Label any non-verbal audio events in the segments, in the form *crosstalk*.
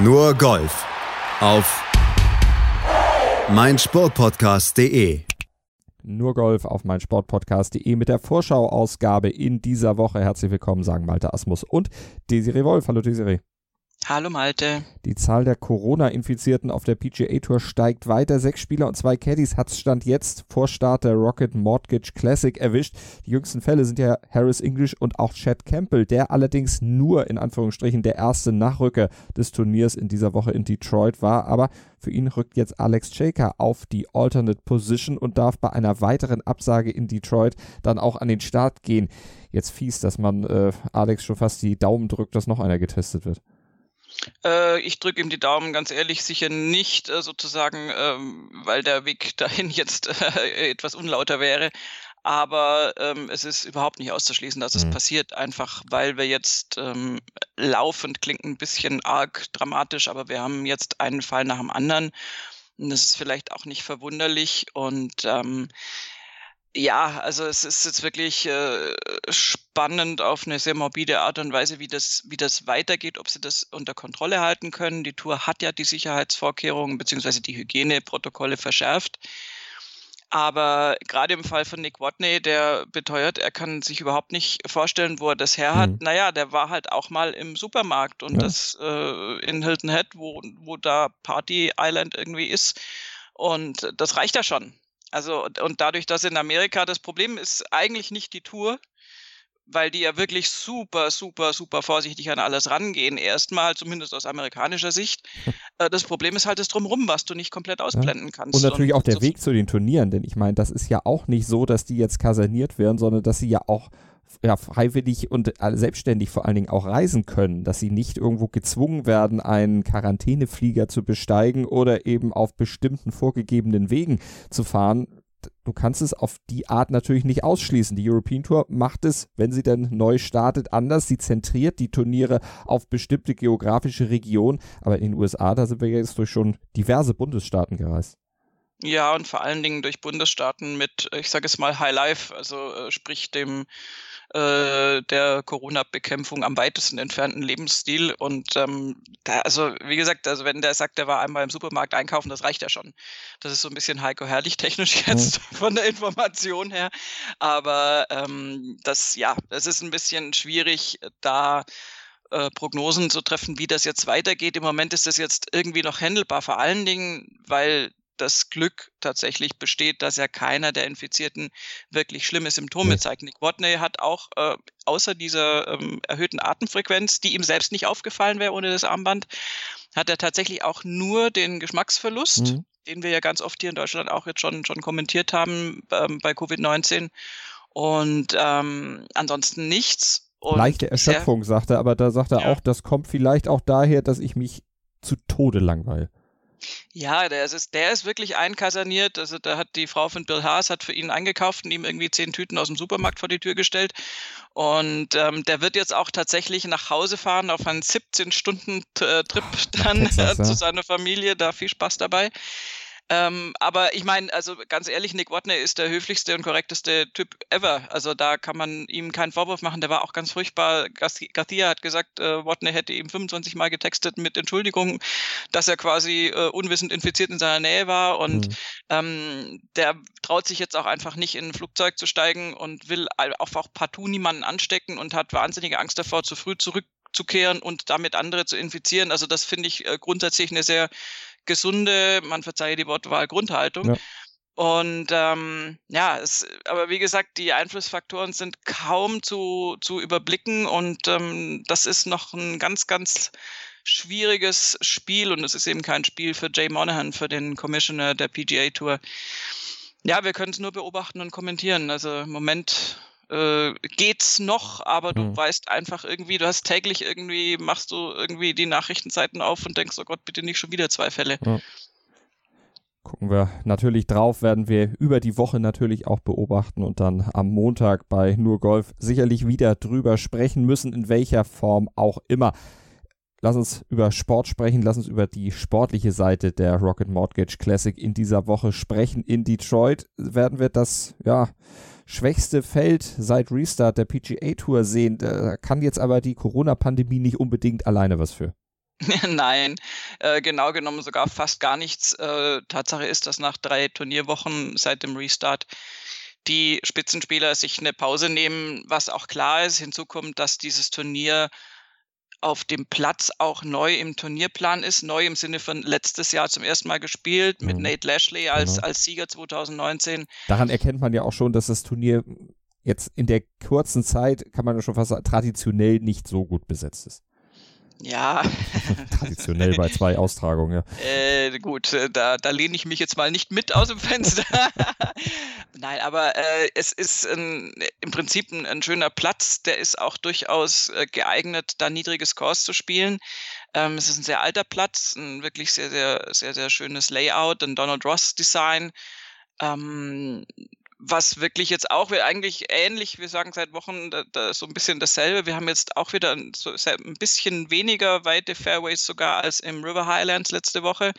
Nur Golf auf meinsportpodcast.de. Nur Golf auf meinsportpodcast.de mit der Vorschau-Ausgabe in dieser Woche. Herzlich willkommen, sagen Malte Asmus und Desiree Wolf. Hallo Desiree. Hallo Malte. Die Zahl der Corona-Infizierten auf der PGA Tour steigt weiter. Sechs Spieler und zwei Caddies hat Stand jetzt vor Start der Rocket Mortgage Classic erwischt. Die jüngsten Fälle sind ja Harris English und auch Chad Campbell, der allerdings nur in Anführungsstrichen der erste Nachrücker des Turniers in dieser Woche in Detroit war. Aber für ihn rückt jetzt Alex Shaker auf die Alternate Position und darf bei einer weiteren Absage in Detroit dann auch an den Start gehen. Jetzt fies, dass man äh, Alex schon fast die Daumen drückt, dass noch einer getestet wird. Äh, ich drücke ihm die Daumen, ganz ehrlich, sicher nicht äh, sozusagen, ähm, weil der Weg *laughs* dahin jetzt äh, etwas unlauter wäre. Aber ähm, es ist überhaupt nicht auszuschließen, dass es mhm. passiert, einfach weil wir jetzt ähm, laufend klingt ein bisschen arg dramatisch, aber wir haben jetzt einen Fall nach dem anderen. Und das ist vielleicht auch nicht verwunderlich. Und ähm, ja, also es ist jetzt wirklich äh, spannend auf eine sehr morbide Art und Weise, wie das, wie das weitergeht, ob sie das unter Kontrolle halten können. Die Tour hat ja die Sicherheitsvorkehrungen bzw. die Hygieneprotokolle verschärft. Aber gerade im Fall von Nick Watney, der beteuert, er kann sich überhaupt nicht vorstellen, wo er das her hat. Mhm. Naja, der war halt auch mal im Supermarkt und ja. das äh, in Hilton Head, wo, wo da Party Island irgendwie ist. Und das reicht ja schon. Also, und dadurch, dass in Amerika das Problem ist eigentlich nicht die Tour, weil die ja wirklich super, super, super vorsichtig an alles rangehen. Erstmal, zumindest aus amerikanischer Sicht. *laughs* Äh, das Problem ist halt das Drumherum, was du nicht komplett ausblenden kannst. Und natürlich und auch der so Weg zu den Turnieren, denn ich meine, das ist ja auch nicht so, dass die jetzt kaserniert werden, sondern dass sie ja auch ja, freiwillig und selbstständig vor allen Dingen auch reisen können, dass sie nicht irgendwo gezwungen werden, einen Quarantäneflieger zu besteigen oder eben auf bestimmten vorgegebenen Wegen zu fahren. Du kannst es auf die Art natürlich nicht ausschließen. Die European Tour macht es, wenn sie dann neu startet, anders. Sie zentriert die Turniere auf bestimmte geografische Regionen. Aber in den USA, da sind wir jetzt durch schon diverse Bundesstaaten gereist. Ja, und vor allen Dingen durch Bundesstaaten mit, ich sage es mal, High Life, also äh, sprich dem äh, der Corona-Bekämpfung am weitesten entfernten Lebensstil. Und ähm, da, also wie gesagt, also wenn der sagt, der war einmal im Supermarkt einkaufen, das reicht ja schon. Das ist so ein bisschen Heiko Herrlich technisch jetzt mhm. *laughs* von der Information her. Aber ähm, das, ja, es ist ein bisschen schwierig, da äh, Prognosen zu treffen, wie das jetzt weitergeht. Im Moment ist das jetzt irgendwie noch handelbar, vor allen Dingen, weil das Glück tatsächlich besteht, dass ja keiner der Infizierten wirklich schlimme Symptome zeigt. Nick Watney hat auch äh, außer dieser ähm, erhöhten Atemfrequenz, die ihm selbst nicht aufgefallen wäre ohne das Armband, hat er tatsächlich auch nur den Geschmacksverlust, mhm. den wir ja ganz oft hier in Deutschland auch jetzt schon, schon kommentiert haben ähm, bei Covid-19. Und ähm, ansonsten nichts. Und Leichte Erschöpfung, sagt er, aber da sagt er ja. auch, das kommt vielleicht auch daher, dass ich mich zu Tode langweile. Ja, der ist, der ist wirklich einkaserniert. Also da hat die Frau von Bill Haas hat für ihn eingekauft und ihm irgendwie zehn Tüten aus dem Supermarkt vor die Tür gestellt. Und ähm, der wird jetzt auch tatsächlich nach Hause fahren auf einen 17-Stunden-Trip dann Texas, ja. zu seiner Familie. Da viel Spaß dabei. Ähm, aber ich meine, also ganz ehrlich, Nick Watney ist der höflichste und korrekteste Typ ever. Also da kann man ihm keinen Vorwurf machen. Der war auch ganz furchtbar. Garcia hat gesagt, äh, Watney hätte ihm 25 Mal getextet mit Entschuldigung, dass er quasi äh, unwissend infiziert in seiner Nähe war. Und mhm. ähm, der traut sich jetzt auch einfach nicht in ein Flugzeug zu steigen und will auch, auch partout niemanden anstecken und hat wahnsinnige Angst davor, zu früh zurückzukehren und damit andere zu infizieren. Also das finde ich äh, grundsätzlich eine sehr gesunde, man verzeihe die Wortwahl, Grundhaltung. Ja. Und ähm, ja, es, aber wie gesagt, die Einflussfaktoren sind kaum zu, zu überblicken und ähm, das ist noch ein ganz, ganz schwieriges Spiel und es ist eben kein Spiel für Jay Monahan, für den Commissioner der PGA Tour. Ja, wir können es nur beobachten und kommentieren. Also im Moment äh, geht's noch, aber du mhm. weißt einfach irgendwie, du hast täglich irgendwie, machst du irgendwie die Nachrichtenseiten auf und denkst, oh Gott, bitte nicht schon wieder zwei Fälle. Ja. Gucken wir natürlich drauf, werden wir über die Woche natürlich auch beobachten und dann am Montag bei Nur Golf sicherlich wieder drüber sprechen müssen, in welcher Form auch immer. Lass uns über Sport sprechen, lass uns über die sportliche Seite der Rocket Mortgage Classic in dieser Woche sprechen. In Detroit werden wir das, ja, schwächste Feld seit Restart der PGA Tour sehen. Da kann jetzt aber die Corona-Pandemie nicht unbedingt alleine was für. *laughs* Nein, äh, genau genommen sogar fast gar nichts. Äh, Tatsache ist, dass nach drei Turnierwochen seit dem Restart die Spitzenspieler sich eine Pause nehmen, was auch klar ist. Hinzu kommt, dass dieses Turnier auf dem Platz auch neu im Turnierplan ist. Neu im Sinne von letztes Jahr zum ersten Mal gespielt mit mhm. Nate Lashley als, genau. als Sieger 2019. Daran erkennt man ja auch schon, dass das Turnier jetzt in der kurzen Zeit, kann man schon fast sagen, traditionell nicht so gut besetzt ist. Ja. *laughs* Traditionell bei zwei Austragungen, ja. Äh, gut, äh, da, da lehne ich mich jetzt mal nicht mit aus dem Fenster. *laughs* Nein, aber äh, es ist ein, im Prinzip ein, ein, schöner Platz. Der ist auch durchaus äh, geeignet, da niedrige Scores zu spielen. Ähm, es ist ein sehr alter Platz, ein wirklich sehr, sehr, sehr, sehr schönes Layout, ein Donald Ross Design. Ähm, was wirklich jetzt auch wir eigentlich ähnlich, wir sagen seit Wochen da, da so ein bisschen dasselbe. Wir haben jetzt auch wieder ein, so, ein bisschen weniger weite Fairways sogar als im River Highlands letzte Woche.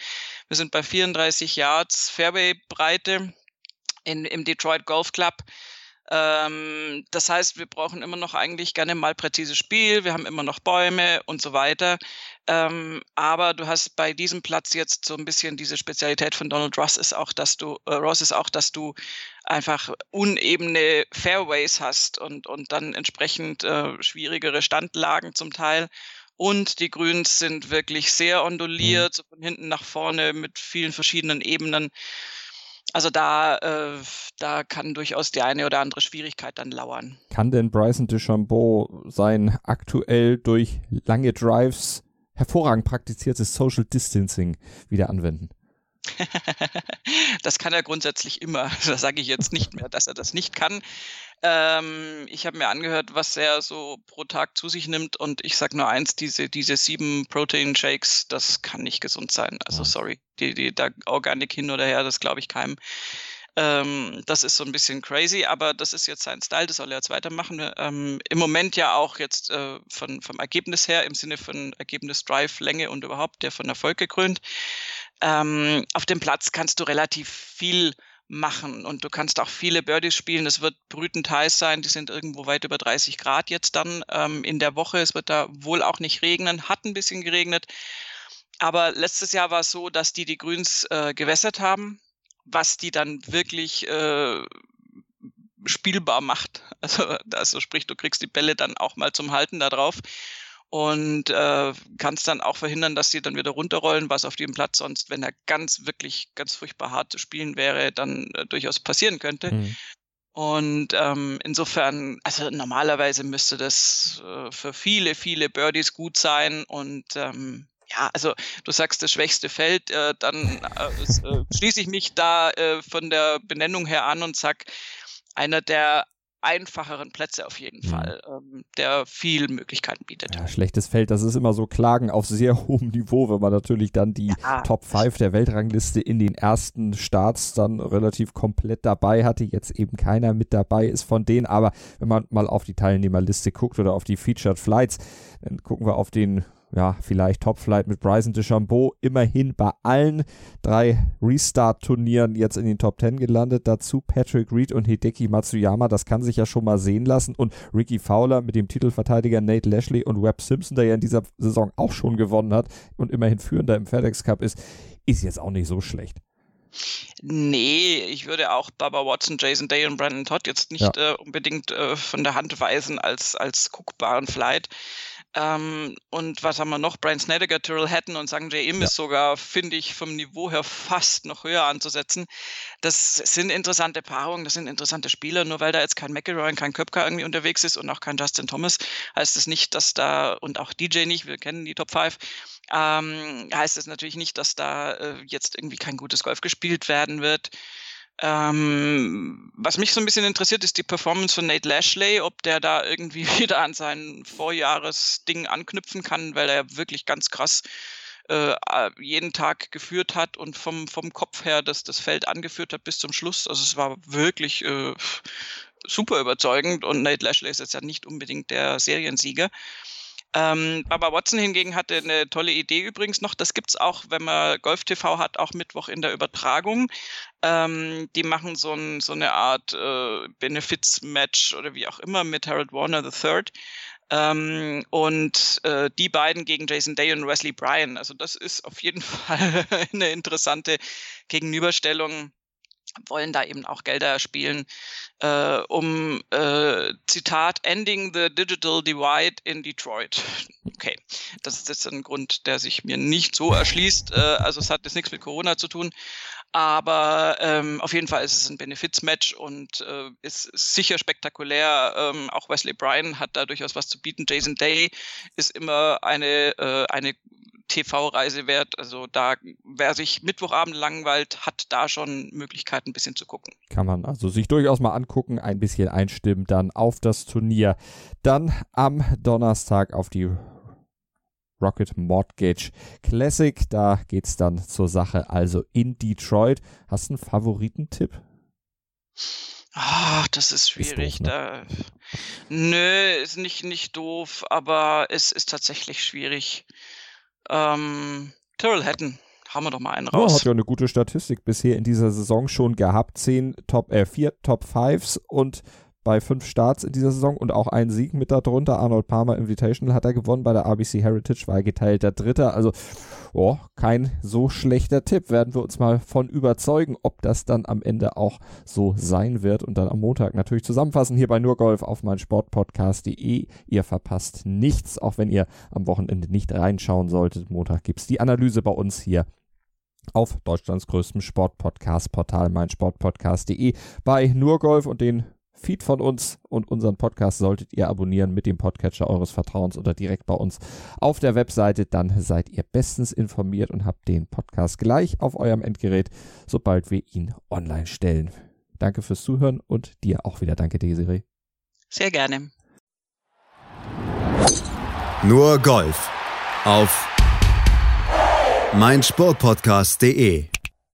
Wir sind bei 34 Yards Fairway-Breite im Detroit Golf Club. Ähm, das heißt, wir brauchen immer noch eigentlich gerne mal präzises Spiel, wir haben immer noch Bäume und so weiter. Ähm, aber du hast bei diesem Platz jetzt so ein bisschen diese Spezialität von Donald Ross ist auch, dass du, äh, Ross ist auch, dass du einfach unebene Fairways hast und, und dann entsprechend äh, schwierigere Standlagen zum Teil. Und die Grüns sind wirklich sehr onduliert, mhm. so von hinten nach vorne mit vielen verschiedenen Ebenen. Also da, äh, da kann durchaus die eine oder andere Schwierigkeit dann lauern. Kann denn Bryson DeChambeau sein aktuell durch lange Drives hervorragend praktiziertes Social Distancing wieder anwenden? *laughs* das kann er grundsätzlich immer. *laughs* Das sage ich jetzt nicht mehr, dass er das nicht kann. Ähm, ich habe mir angehört, was er so pro Tag zu sich nimmt und ich sage nur eins, diese, diese sieben Protein-Shakes, das kann nicht gesund sein. Also sorry, die, die, da Organic hin oder her, das glaube ich keinem. Ähm, das ist so ein bisschen crazy, aber das ist jetzt sein Style, das soll er jetzt weitermachen. Ähm, Im Moment ja auch jetzt äh, von, vom Ergebnis her, im Sinne von Ergebnis, Drive, Länge und überhaupt, der von Erfolg gekrönt. Ähm, auf dem Platz kannst du relativ viel machen und du kannst auch viele Birdies spielen. Es wird brütend heiß sein, die sind irgendwo weit über 30 Grad jetzt dann ähm, in der Woche. Es wird da wohl auch nicht regnen, hat ein bisschen geregnet. Aber letztes Jahr war es so, dass die die Grüns äh, gewässert haben, was die dann wirklich äh, spielbar macht. *laughs* Also, also sprich, du kriegst die Bälle dann auch mal zum Halten da drauf und äh, kannst dann auch verhindern, dass sie dann wieder runterrollen, was auf dem Platz sonst, wenn er ganz wirklich ganz furchtbar hart zu spielen wäre, dann äh, durchaus passieren könnte. Mhm. Und ähm, insofern, also normalerweise müsste das äh, für viele, viele Birdies gut sein. Und ähm, ja, also du sagst das schwächste Feld, äh, dann äh, äh schließe ich mich da äh, von der Benennung her an und sag, einer der einfacheren Plätze auf jeden mhm. Fall, ähm, der viel Möglichkeiten bietet. Ja, schlechtes Feld, das ist immer so Klagen auf sehr *laughs* hohem Niveau, wenn man natürlich dann die ja. Top 5 der Weltrangliste in den ersten Starts dann relativ komplett dabei hatte. Jetzt eben keiner mit dabei ist von denen, aber wenn man mal auf die Teilnehmerliste guckt oder auf die Featured Flights, dann gucken wir auf den ja, vielleicht Topflight mit Bryson DeChambeau immerhin bei allen drei Restart-Turnieren jetzt in den Top 10 gelandet. Dazu Patrick Reed und Hideki Matsuyama, das kann sich ja schon mal sehen lassen. Und Ricky Fowler mit dem Titelverteidiger Nate Lashley und Webb Simpson, der ja in dieser Saison auch schon gewonnen hat und immerhin führender im FedEx Cup ist, ist jetzt auch nicht so schlecht. Nee, ich würde auch Baba Watson, Jason Day und Brandon Todd jetzt nicht ja. äh, unbedingt äh, von der Hand weisen als, als guckbaren Flight. Ähm, und was haben wir noch? Brian Snedeker, Tyrrell Hatton und Sang J. Im ja. ist sogar, finde ich, vom Niveau her fast noch höher anzusetzen. Das sind interessante Paarungen, das sind interessante Spieler. Nur weil da jetzt kein McElroy und kein Köpker irgendwie unterwegs ist und auch kein Justin Thomas, heißt es das nicht, dass da, und auch DJ nicht, wir kennen die Top 5, ähm, heißt es natürlich nicht, dass da äh, jetzt irgendwie kein gutes Golf gespielt werden wird. Ähm, was mich so ein bisschen interessiert, ist die Performance von Nate Lashley, ob der da irgendwie *laughs* wieder an sein Vorjahresding anknüpfen kann, weil er wirklich ganz krass äh, jeden Tag geführt hat und vom, vom Kopf her das, das Feld angeführt hat bis zum Schluss. Also es war wirklich äh, super überzeugend und Nate Lashley ist jetzt ja nicht unbedingt der Seriensieger. Ähm, Baba Watson hingegen hatte eine tolle Idee übrigens noch. Das gibt es auch, wenn man Golf TV hat, auch Mittwoch in der Übertragung. Ähm, die machen so, ein, so eine Art äh, Benefits-Match oder wie auch immer mit Harold Warner III. Ähm, und äh, die beiden gegen Jason Day und Wesley Bryan. Also das ist auf jeden *laughs* Fall eine interessante Gegenüberstellung wollen da eben auch Gelder spielen, äh, um äh, Zitat Ending the Digital Divide in Detroit. *laughs* Okay, das ist jetzt ein Grund, der sich mir nicht so erschließt. Äh, also es hat jetzt nichts mit Corona zu tun, aber ähm, auf jeden Fall ist es ein Benefizmatch und äh, ist, ist sicher spektakulär. Ähm, auch Wesley Bryan hat da durchaus was zu bieten. Jason Day ist immer eine, äh, eine TV-Reise wert. Also da, wer sich Mittwochabend langweilt, hat da schon Möglichkeiten, ein bisschen zu gucken. Kann man also sich durchaus mal angucken, ein bisschen einstimmen, dann auf das Turnier. Dann am Donnerstag auf die Rocket Mortgage Classic. Da geht es dann zur Sache, also in Detroit. Hast du einen Favoritentipp? Ach, das ist schwierig. Ist doof, ne? da, nö, ist nicht, nicht doof, aber es ist tatsächlich schwierig. Ähm, Tyrrell Hatton, haben wir doch mal einen raus. Oh, hat ja eine gute Statistik bisher in dieser Saison schon gehabt. Zehn Top, äh, vier Top Fives und bei fünf Starts in dieser Saison und auch einen Sieg mit darunter. Arnold Palmer Invitational hat er gewonnen bei der RBC Heritage, war geteilter Dritter. Also, oh, kein so schlechter Tipp. Werden wir uns mal von überzeugen, ob das dann am Ende auch so sein wird und dann am Montag natürlich zusammenfassen hier bei Nurgolf auf mein Sportpodcast.de. Ihr verpasst nichts, auch wenn ihr am Wochenende nicht reinschauen solltet. Montag gibt es die Analyse bei uns hier auf Deutschlands größtem Sportpodcast-Portal meinsportpodcast.de bei Nurgolf und den Feed von uns und unseren Podcast solltet ihr abonnieren mit dem Podcatcher eures Vertrauens oder direkt bei uns auf der Webseite. Dann seid ihr bestens informiert und habt den Podcast gleich auf eurem Endgerät, sobald wir ihn online stellen. Danke fürs Zuhören und dir auch wieder danke, Desiree. Sehr gerne. Nur Golf auf meinsportpodcast.de